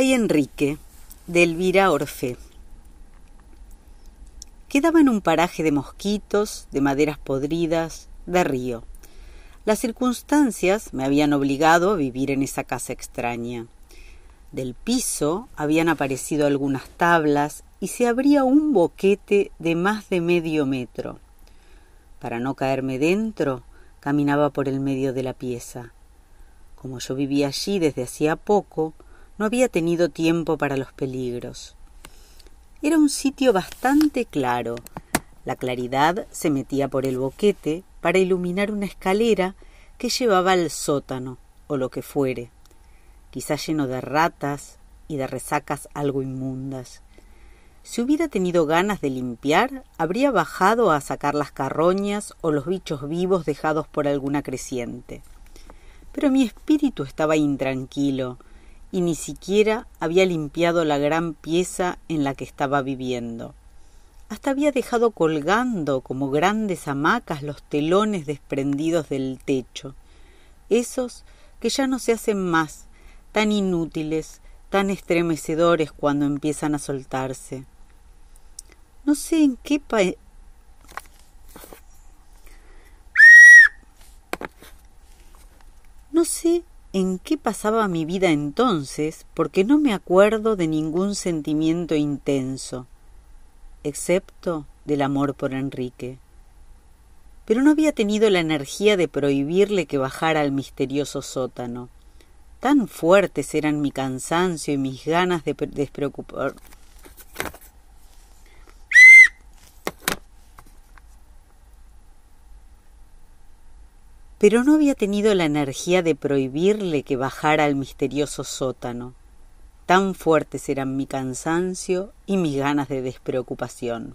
Enrique, de Elvira Orfe. Quedaba en un paraje de mosquitos, de maderas podridas, de río. Las circunstancias me habían obligado a vivir en esa casa extraña. Del piso habían aparecido algunas tablas y se abría un boquete de más de medio metro. Para no caerme dentro, caminaba por el medio de la pieza. Como yo vivía allí desde hacía poco, no había tenido tiempo para los peligros. Era un sitio bastante claro. La claridad se metía por el boquete para iluminar una escalera que llevaba al sótano, o lo que fuere, quizá lleno de ratas y de resacas algo inmundas. Si hubiera tenido ganas de limpiar, habría bajado a sacar las carroñas o los bichos vivos dejados por alguna creciente. Pero mi espíritu estaba intranquilo, y ni siquiera había limpiado la gran pieza en la que estaba viviendo. Hasta había dejado colgando como grandes hamacas los telones desprendidos del techo, esos que ya no se hacen más, tan inútiles, tan estremecedores cuando empiezan a soltarse. No sé en qué No sé en qué pasaba mi vida entonces, porque no me acuerdo de ningún sentimiento intenso, excepto del amor por Enrique. Pero no había tenido la energía de prohibirle que bajara al misterioso sótano. Tan fuertes eran mi cansancio y mis ganas de despreocupar, pero no había tenido la energía de prohibirle que bajara al misterioso sótano. Tan fuertes eran mi cansancio y mis ganas de despreocupación.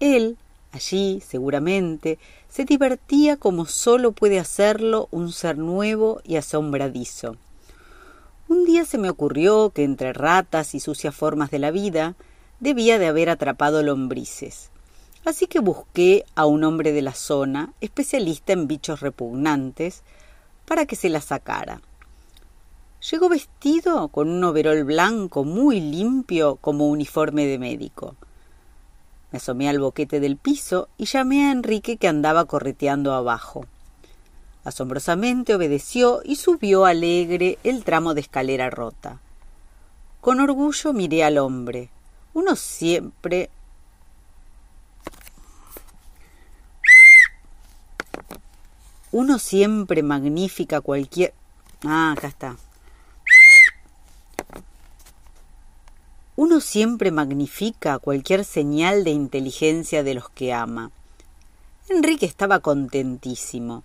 Él, allí, seguramente, se divertía como sólo puede hacerlo un ser nuevo y asombradizo. Un día se me ocurrió que entre ratas y sucias formas de la vida debía de haber atrapado lombrices Así que busqué a un hombre de la zona, especialista en bichos repugnantes, para que se la sacara. Llegó vestido con un overol blanco muy limpio como uniforme de médico. Me asomé al boquete del piso y llamé a Enrique que andaba correteando abajo. Asombrosamente obedeció y subió alegre el tramo de escalera rota. Con orgullo miré al hombre. Uno siempre Uno siempre magnifica cualquier... Ah, acá está. Uno siempre magnifica cualquier señal de inteligencia de los que ama. Enrique estaba contentísimo.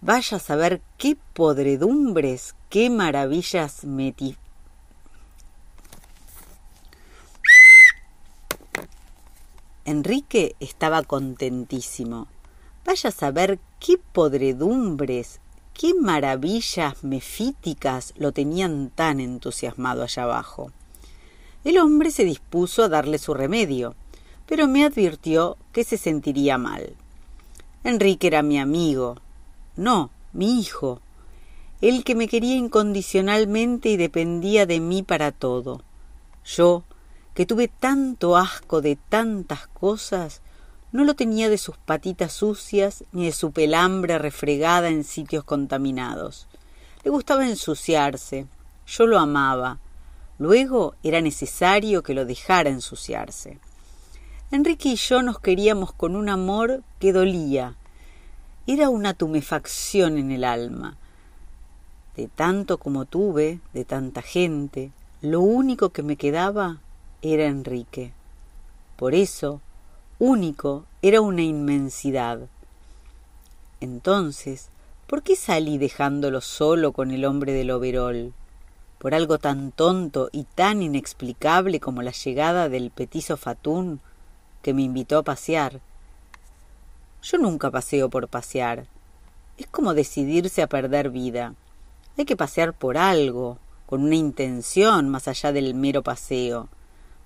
Vaya a saber qué podredumbres, qué maravillas metí. Enrique estaba contentísimo. Vaya a saber qué podredumbres, qué maravillas mefíticas lo tenían tan entusiasmado allá abajo. El hombre se dispuso a darle su remedio, pero me advirtió que se sentiría mal. Enrique era mi amigo, no, mi hijo, el que me quería incondicionalmente y dependía de mí para todo. Yo, que tuve tanto asco de tantas cosas, no lo tenía de sus patitas sucias ni de su pelambre refregada en sitios contaminados. Le gustaba ensuciarse. Yo lo amaba. Luego era necesario que lo dejara ensuciarse. Enrique y yo nos queríamos con un amor que dolía. Era una tumefacción en el alma. De tanto como tuve, de tanta gente, lo único que me quedaba era Enrique. Por eso, único, era una inmensidad. Entonces, ¿por qué salí dejándolo solo con el hombre del overol? ¿Por algo tan tonto y tan inexplicable como la llegada del petizo Fatún que me invitó a pasear? Yo nunca paseo por pasear. Es como decidirse a perder vida. Hay que pasear por algo, con una intención más allá del mero paseo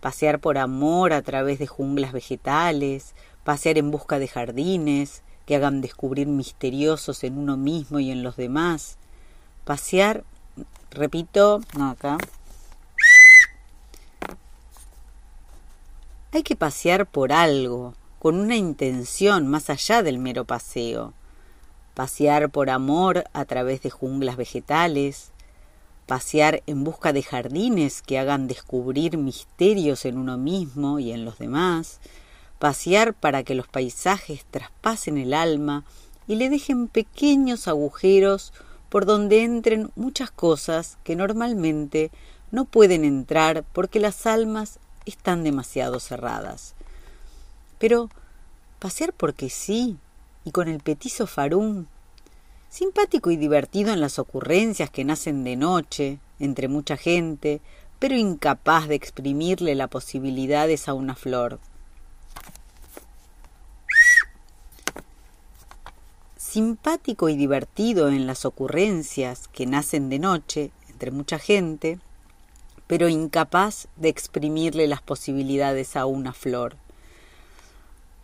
pasear por amor a través de junglas vegetales, pasear en busca de jardines que hagan descubrir misteriosos en uno mismo y en los demás, pasear, repito, no acá, hay que pasear por algo, con una intención más allá del mero paseo. Pasear por amor a través de junglas vegetales, pasear en busca de jardines que hagan descubrir misterios en uno mismo y en los demás, pasear para que los paisajes traspasen el alma y le dejen pequeños agujeros por donde entren muchas cosas que normalmente no pueden entrar porque las almas están demasiado cerradas. Pero pasear porque sí, y con el petizo farún, simpático y divertido en las ocurrencias que nacen de noche, entre mucha gente, pero incapaz de exprimirle las posibilidades a una flor. Simpático y divertido en las ocurrencias que nacen de noche, entre mucha gente, pero incapaz de exprimirle las posibilidades a una flor.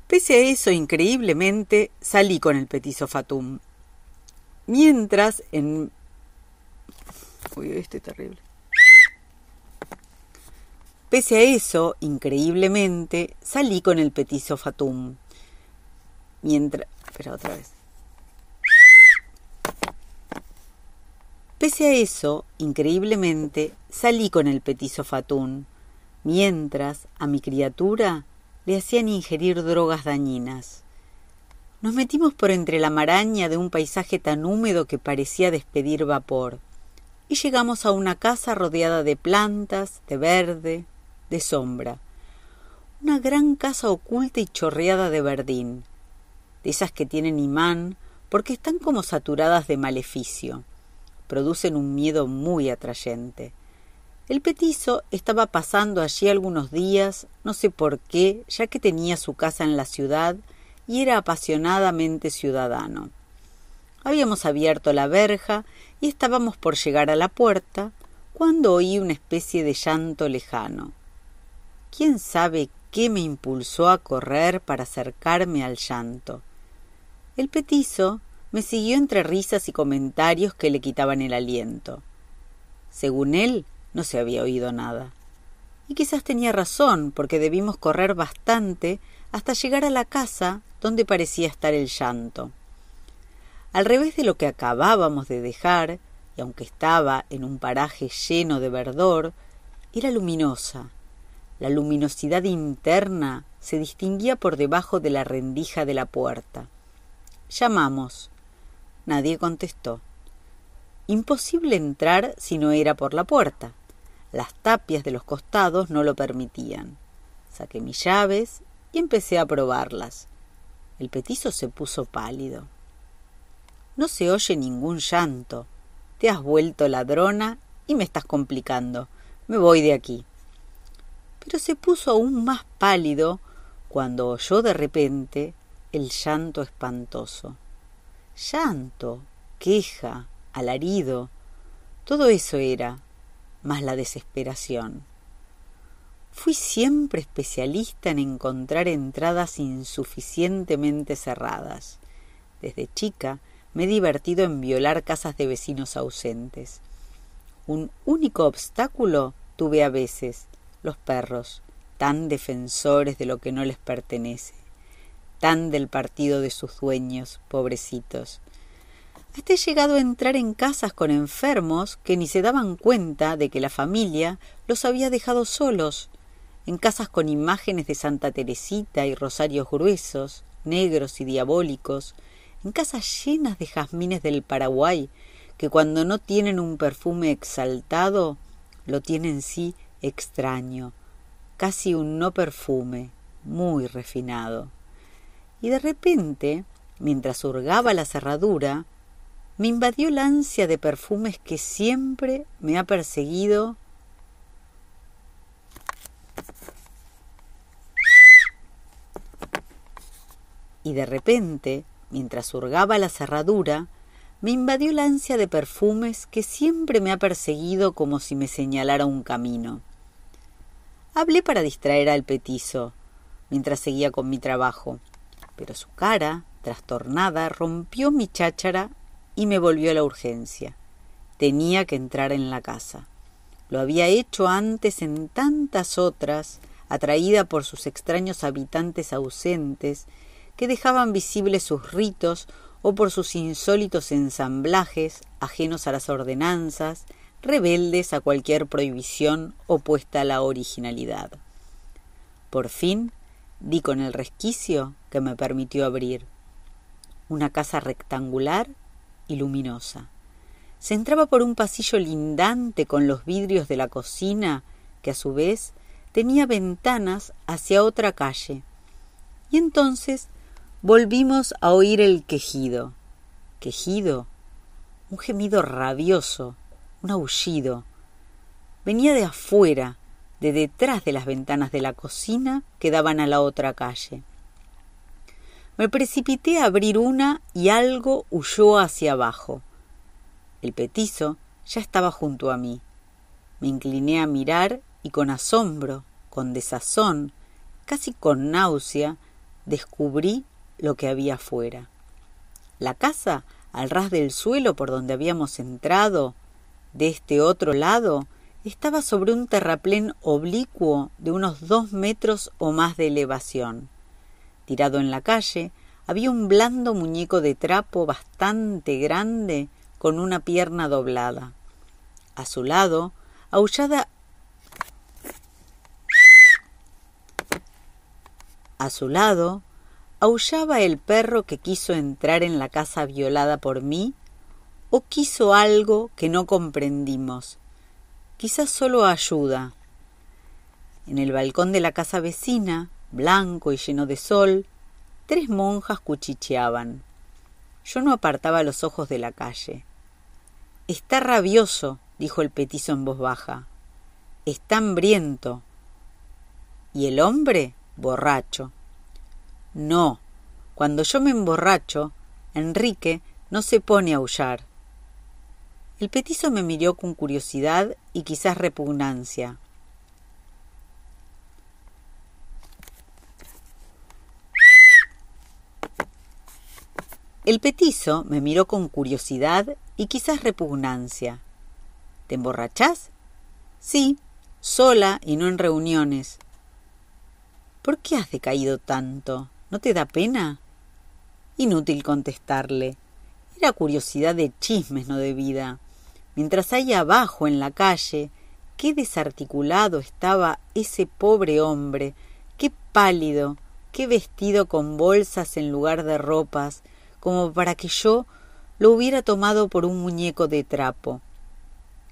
Pese a eso, increíblemente, salí con el petizo fatum. Mientras en... Uy, este es terrible. Pese a eso, increíblemente, salí con el petizo fatum. Mientras... Espera, otra vez. Pese a eso, increíblemente, salí con el petizo fatún, mientras a mi criatura le hacían ingerir drogas dañinas. Nos metimos por entre la maraña de un paisaje tan húmedo que parecía despedir vapor, y llegamos a una casa rodeada de plantas, de verde, de sombra. Una gran casa oculta y chorreada de verdín, de esas que tienen imán porque están como saturadas de maleficio. Producen un miedo muy atrayente. El petizo estaba pasando allí algunos días, no sé por qué, ya que tenía su casa en la ciudad y era apasionadamente ciudadano. Habíamos abierto la verja y estábamos por llegar a la puerta cuando oí una especie de llanto lejano. ¿Quién sabe qué me impulsó a correr para acercarme al llanto? El petizo me siguió entre risas y comentarios que le quitaban el aliento. Según él, no se había oído nada. Y quizás tenía razón, porque debimos correr bastante hasta llegar a la casa donde parecía estar el llanto. Al revés de lo que acabábamos de dejar, y aunque estaba en un paraje lleno de verdor, era luminosa. La luminosidad interna se distinguía por debajo de la rendija de la puerta. Llamamos. Nadie contestó. Imposible entrar si no era por la puerta. Las tapias de los costados no lo permitían. Saqué mis llaves y empecé a probarlas. El petizo se puso pálido. No se oye ningún llanto. Te has vuelto ladrona y me estás complicando. Me voy de aquí. Pero se puso aún más pálido cuando oyó de repente el llanto espantoso. Llanto, queja, alarido, todo eso era, más la desesperación. Fui siempre especialista en encontrar entradas insuficientemente cerradas. Desde chica me he divertido en violar casas de vecinos ausentes. Un único obstáculo tuve a veces, los perros, tan defensores de lo que no les pertenece, tan del partido de sus dueños, pobrecitos. Hasta he llegado a entrar en casas con enfermos que ni se daban cuenta de que la familia los había dejado solos, en casas con imágenes de Santa Teresita y rosarios gruesos, negros y diabólicos, en casas llenas de jazmines del Paraguay, que cuando no tienen un perfume exaltado, lo tienen sí extraño, casi un no perfume, muy refinado. Y de repente, mientras hurgaba la cerradura, me invadió la ansia de perfumes que siempre me ha perseguido y de repente, mientras hurgaba la cerradura, me invadió la ansia de perfumes que siempre me ha perseguido como si me señalara un camino. Hablé para distraer al petizo, mientras seguía con mi trabajo, pero su cara, trastornada, rompió mi cháchara y me volvió a la urgencia. Tenía que entrar en la casa. Lo había hecho antes en tantas otras, atraída por sus extraños habitantes ausentes, que dejaban visibles sus ritos o por sus insólitos ensamblajes, ajenos a las ordenanzas, rebeldes a cualquier prohibición opuesta a la originalidad. Por fin di con el resquicio que me permitió abrir. Una casa rectangular y luminosa. Se entraba por un pasillo lindante con los vidrios de la cocina, que a su vez tenía ventanas hacia otra calle. Y entonces volvimos a oír el quejido. Quejido, un gemido rabioso, un aullido. Venía de afuera, de detrás de las ventanas de la cocina que daban a la otra calle. Me precipité a abrir una y algo huyó hacia abajo. El petizo ya estaba junto a mí. Me incliné a mirar y con asombro, con desazón, casi con náusea, descubrí lo que había afuera. La casa, al ras del suelo por donde habíamos entrado, de este otro lado, estaba sobre un terraplén oblicuo de unos dos metros o más de elevación. Tirado en la calle, había un blando muñeco de trapo bastante grande con una pierna doblada. A su lado, aullada A su lado, aullaba el perro que quiso entrar en la casa violada por mí o quiso algo que no comprendimos. Quizás solo ayuda. En el balcón de la casa vecina, blanco y lleno de sol, tres monjas cuchicheaban. Yo no apartaba los ojos de la calle. Está rabioso, dijo el petizo en voz baja. Está hambriento. ¿Y el hombre? borracho. No, cuando yo me emborracho, Enrique no se pone a aullar. El petizo me miró con curiosidad y quizás repugnancia. El petizo me miró con curiosidad y quizás repugnancia. ¿Te emborrachás? Sí, sola y no en reuniones. ¿Por qué has decaído tanto? ¿No te da pena? Inútil contestarle. Era curiosidad de chismes, no de vida. Mientras allá abajo en la calle, qué desarticulado estaba ese pobre hombre, qué pálido, qué vestido con bolsas en lugar de ropas, como para que yo lo hubiera tomado por un muñeco de trapo.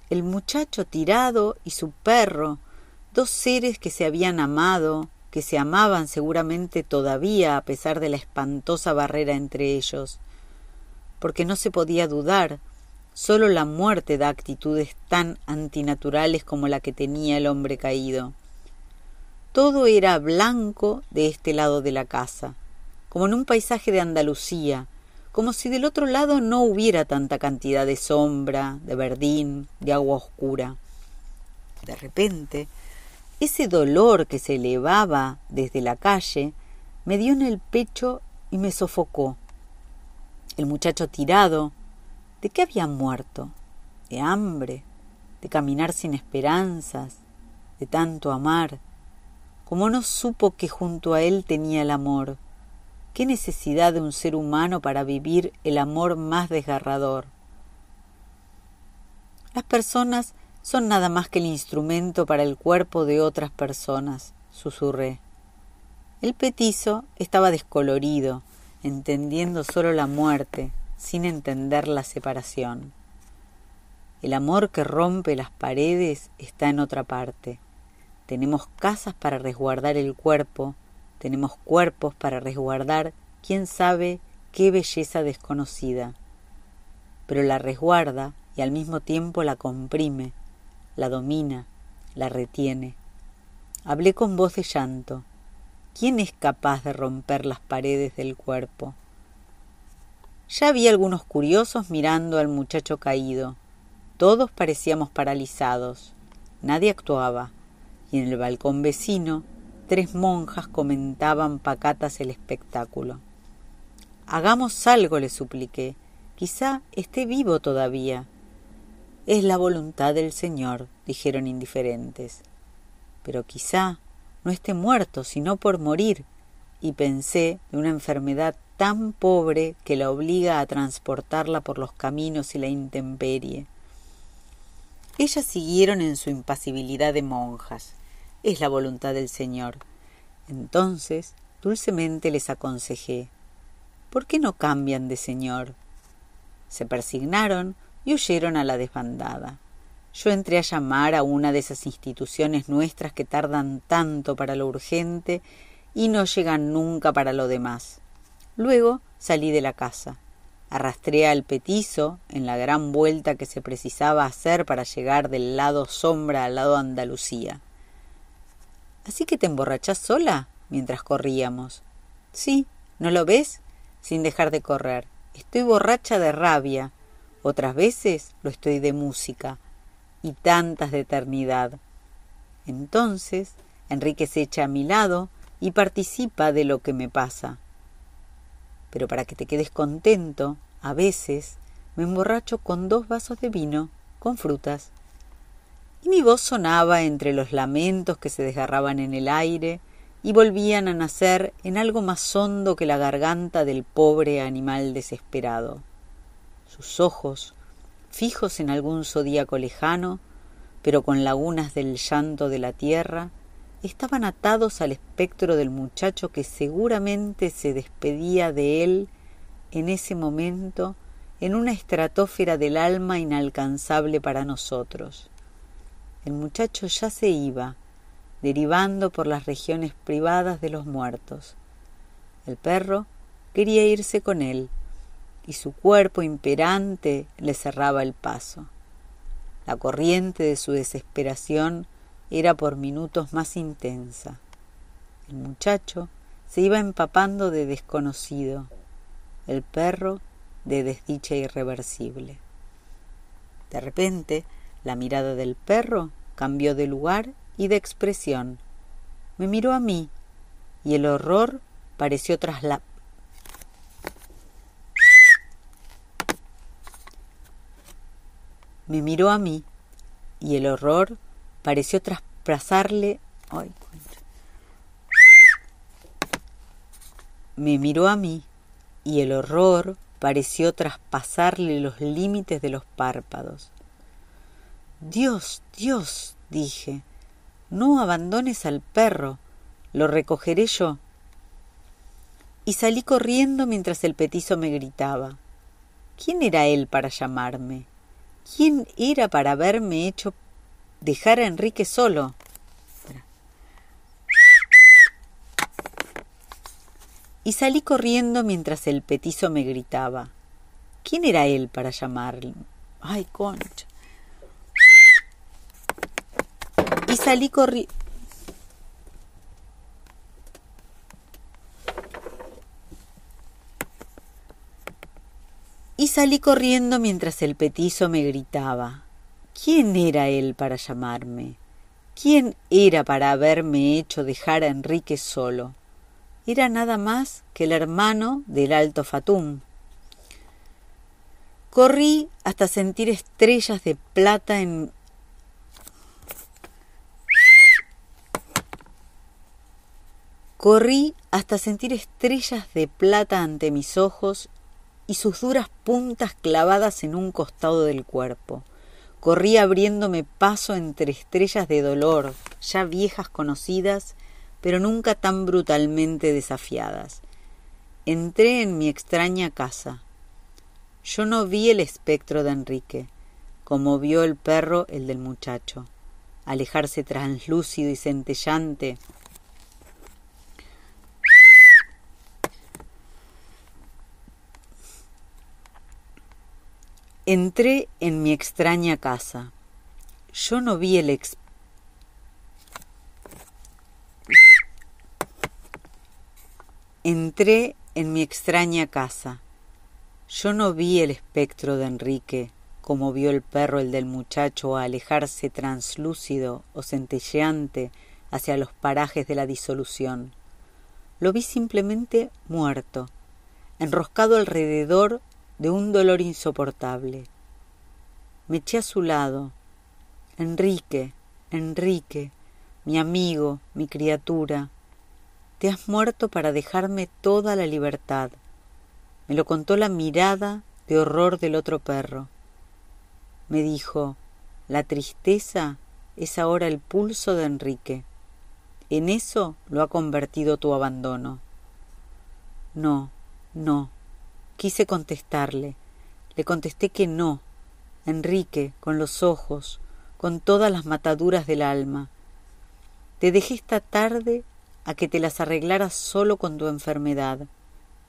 El muchacho tirado y su perro, dos seres que se habían amado, que se amaban seguramente todavía a pesar de la espantosa barrera entre ellos, porque no se podía dudar, sólo la muerte da actitudes tan antinaturales como la que tenía el hombre caído. Todo era blanco de este lado de la casa, como en un paisaje de Andalucía, como si del otro lado no hubiera tanta cantidad de sombra, de verdín, de agua oscura. De repente, ese dolor que se elevaba desde la calle me dio en el pecho y me sofocó. El muchacho tirado, ¿de qué había muerto? ¿De hambre? ¿De caminar sin esperanzas? ¿De tanto amar? Como no supo que junto a él tenía el amor? ¿Qué necesidad de un ser humano para vivir el amor más desgarrador? Las personas son nada más que el instrumento para el cuerpo de otras personas, susurré. El petizo estaba descolorido, entendiendo solo la muerte, sin entender la separación. El amor que rompe las paredes está en otra parte. Tenemos casas para resguardar el cuerpo, tenemos cuerpos para resguardar quién sabe qué belleza desconocida. Pero la resguarda y al mismo tiempo la comprime, la domina, la retiene. Hablé con voz de llanto. ¿Quién es capaz de romper las paredes del cuerpo? Ya había algunos curiosos mirando al muchacho caído. Todos parecíamos paralizados. Nadie actuaba, y en el balcón vecino tres monjas comentaban pacatas el espectáculo. Hagamos algo, le supliqué. Quizá esté vivo todavía. Es la voluntad del Señor, dijeron indiferentes. Pero quizá, no esté muerto, sino por morir, y pensé de una enfermedad tan pobre que la obliga a transportarla por los caminos y la intemperie. Ellas siguieron en su impasibilidad de monjas. Es la voluntad del Señor. Entonces, dulcemente les aconsejé ¿Por qué no cambian de Señor? Se persignaron y huyeron a la desbandada. Yo entré a llamar a una de esas instituciones nuestras que tardan tanto para lo urgente y no llegan nunca para lo demás. Luego salí de la casa. Arrastré al petizo en la gran vuelta que se precisaba hacer para llegar del lado sombra al lado Andalucía. ¿Así que te emborrachás sola? mientras corríamos. Sí, ¿no lo ves? Sin dejar de correr. Estoy borracha de rabia. Otras veces lo estoy de música. Y tantas de eternidad. Entonces, Enrique se echa a mi lado y participa de lo que me pasa pero para que te quedes contento, a veces me emborracho con dos vasos de vino con frutas. Y mi voz sonaba entre los lamentos que se desgarraban en el aire y volvían a nacer en algo más hondo que la garganta del pobre animal desesperado. Sus ojos, fijos en algún zodíaco lejano, pero con lagunas del llanto de la tierra, estaban atados al espectro del muchacho que seguramente se despedía de él en ese momento en una estratósfera del alma inalcanzable para nosotros. El muchacho ya se iba, derivando por las regiones privadas de los muertos. El perro quería irse con él, y su cuerpo imperante le cerraba el paso. La corriente de su desesperación era por minutos más intensa. El muchacho se iba empapando de desconocido, el perro de desdicha irreversible. De repente, la mirada del perro cambió de lugar y de expresión. Me miró a mí y el horror pareció la... Me miró a mí y el horror pareció traspasarle. Ay, me miró a mí y el horror pareció traspasarle los límites de los párpados. Dios, Dios, dije, no abandones al perro, lo recogeré yo. Y salí corriendo mientras el petizo me gritaba. ¿Quién era él para llamarme? ¿Quién era para haberme hecho dejar a Enrique solo. Y salí corriendo mientras el petizo me gritaba. ¿Quién era él para llamarle? Ay, concha. Y salí corriendo. Y salí corriendo mientras el petizo me gritaba. ¿Quién era él para llamarme? ¿Quién era para haberme hecho dejar a Enrique solo? Era nada más que el hermano del alto Fatum. Corrí hasta sentir estrellas de plata en Corrí hasta sentir estrellas de plata ante mis ojos y sus duras puntas clavadas en un costado del cuerpo. Corrí abriéndome paso entre estrellas de dolor, ya viejas conocidas, pero nunca tan brutalmente desafiadas. Entré en mi extraña casa. Yo no vi el espectro de Enrique, como vio el perro el del muchacho, alejarse translúcido y centellante Entré en mi extraña casa. Yo no vi el ex... Entré en mi extraña casa. Yo no vi el espectro de Enrique, como vio el perro el del muchacho a alejarse translúcido o centelleante hacia los parajes de la disolución. Lo vi simplemente muerto, enroscado alrededor de un dolor insoportable. Me eché a su lado. Enrique, Enrique, mi amigo, mi criatura, te has muerto para dejarme toda la libertad. Me lo contó la mirada de horror del otro perro. Me dijo, la tristeza es ahora el pulso de Enrique. En eso lo ha convertido tu abandono. No, no. Quise contestarle. Le contesté que no. Enrique, con los ojos, con todas las mataduras del alma. Te dejé esta tarde a que te las arreglaras solo con tu enfermedad,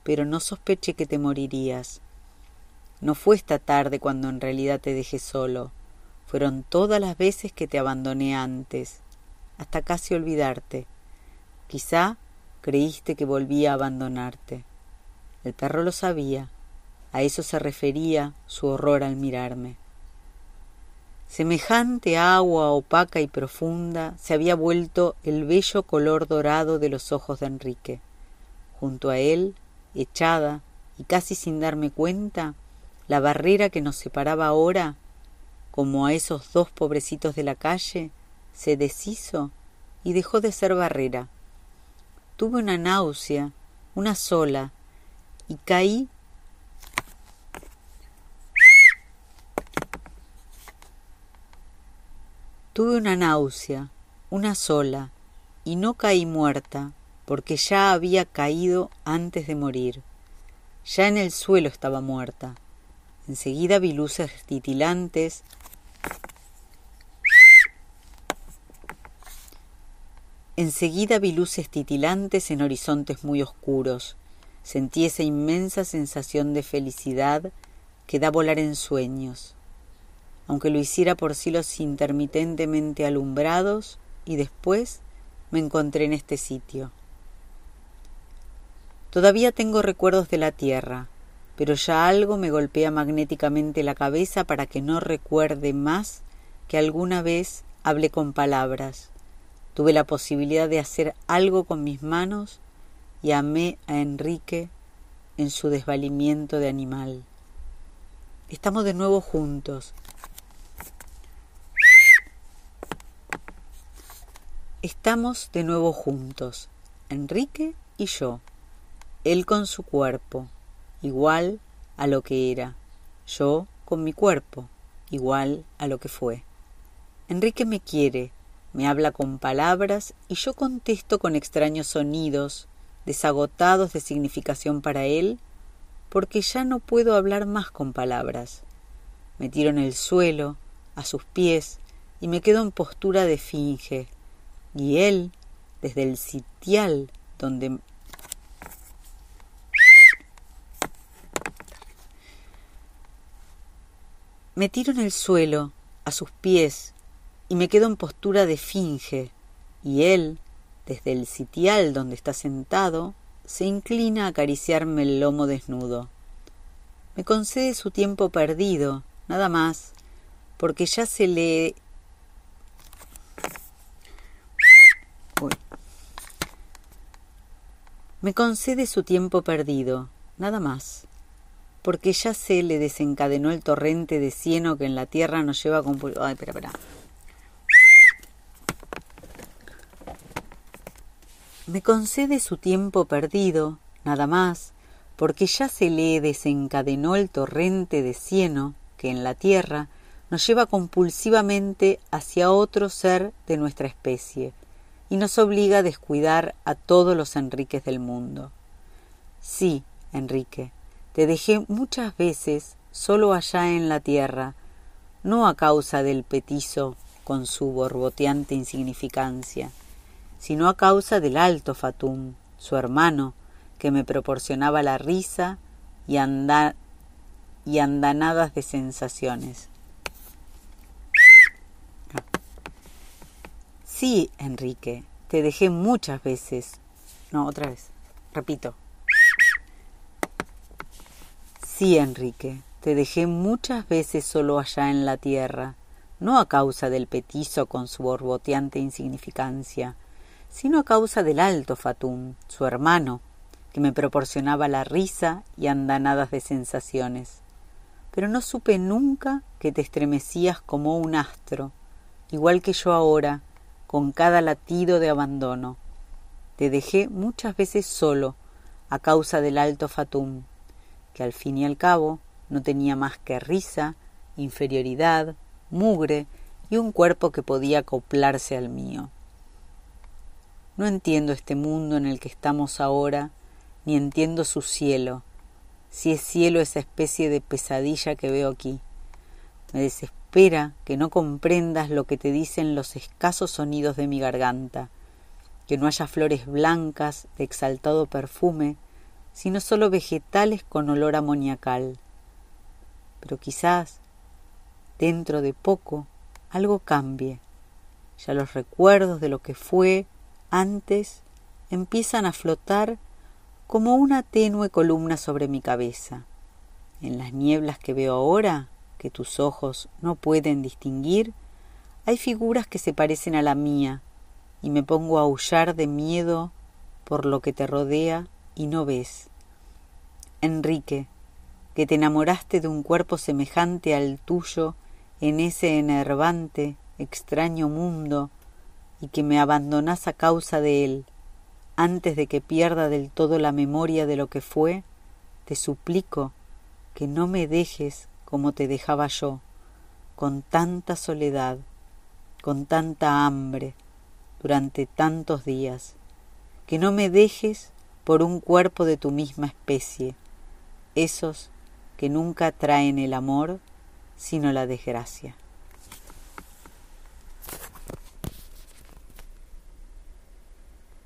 pero no sospeché que te morirías. No fue esta tarde cuando en realidad te dejé solo, fueron todas las veces que te abandoné antes, hasta casi olvidarte. Quizá creíste que volvía a abandonarte. El perro lo sabía, a eso se refería su horror al mirarme. Semejante agua opaca y profunda se había vuelto el bello color dorado de los ojos de Enrique. Junto a él, echada y casi sin darme cuenta, la barrera que nos separaba ahora, como a esos dos pobrecitos de la calle, se deshizo y dejó de ser barrera. Tuve una náusea, una sola, y caí Tuve una náusea, una sola, y no caí muerta, porque ya había caído antes de morir. Ya en el suelo estaba muerta. Enseguida vi luces titilantes. Enseguida vi luces titilantes en horizontes muy oscuros. Sentí esa inmensa sensación de felicidad que da volar en sueños aunque lo hiciera por cielos intermitentemente alumbrados, y después me encontré en este sitio. Todavía tengo recuerdos de la tierra, pero ya algo me golpea magnéticamente la cabeza para que no recuerde más que alguna vez hablé con palabras, tuve la posibilidad de hacer algo con mis manos y amé a Enrique en su desvalimiento de animal. Estamos de nuevo juntos, Estamos de nuevo juntos, Enrique y yo, él con su cuerpo, igual a lo que era, yo con mi cuerpo, igual a lo que fue. Enrique me quiere, me habla con palabras y yo contesto con extraños sonidos, desagotados de significación para él, porque ya no puedo hablar más con palabras. Me tiro en el suelo, a sus pies, y me quedo en postura de finge, y él, desde el sitial donde me tiro en el suelo, a sus pies, y me quedo en postura de finge, y él, desde el sitial donde está sentado, se inclina a acariciarme el lomo desnudo. Me concede su tiempo perdido, nada más, porque ya se le Me concede su tiempo perdido, nada más, porque ya se le desencadenó el torrente de cieno que en la tierra nos lleva con... Ay, espera, espera. Me concede su tiempo perdido, nada más, porque ya se le desencadenó el torrente de cieno que en la tierra nos lleva compulsivamente hacia otro ser de nuestra especie, y nos obliga a descuidar a todos los Enriques del mundo. Sí, Enrique, te dejé muchas veces solo allá en la tierra, no a causa del petizo con su borboteante insignificancia, sino a causa del alto Fatum, su hermano, que me proporcionaba la risa y, y andanadas de sensaciones. Sí, Enrique, te dejé muchas veces. No, otra vez. Repito. Sí, Enrique, te dejé muchas veces solo allá en la tierra, no a causa del petizo con su borboteante insignificancia, sino a causa del alto Fatum, su hermano, que me proporcionaba la risa y andanadas de sensaciones. Pero no supe nunca que te estremecías como un astro, igual que yo ahora, con cada latido de abandono. Te dejé muchas veces solo a causa del alto fatum, que al fin y al cabo no tenía más que risa, inferioridad, mugre y un cuerpo que podía acoplarse al mío. No entiendo este mundo en el que estamos ahora, ni entiendo su cielo, si es cielo esa especie de pesadilla que veo aquí. Me desespera que no comprendas lo que te dicen los escasos sonidos de mi garganta, que no haya flores blancas de exaltado perfume, sino solo vegetales con olor amoniacal. Pero quizás, dentro de poco, algo cambie. Ya los recuerdos de lo que fue antes empiezan a flotar como una tenue columna sobre mi cabeza. En las nieblas que veo ahora, que tus ojos no pueden distinguir, hay figuras que se parecen a la mía, y me pongo a aullar de miedo por lo que te rodea y no ves. Enrique, que te enamoraste de un cuerpo semejante al tuyo en ese enervante, extraño mundo, y que me abandonás a causa de él, antes de que pierda del todo la memoria de lo que fue, te suplico que no me dejes como te dejaba yo, con tanta soledad, con tanta hambre, durante tantos días, que no me dejes por un cuerpo de tu misma especie, esos que nunca traen el amor, sino la desgracia.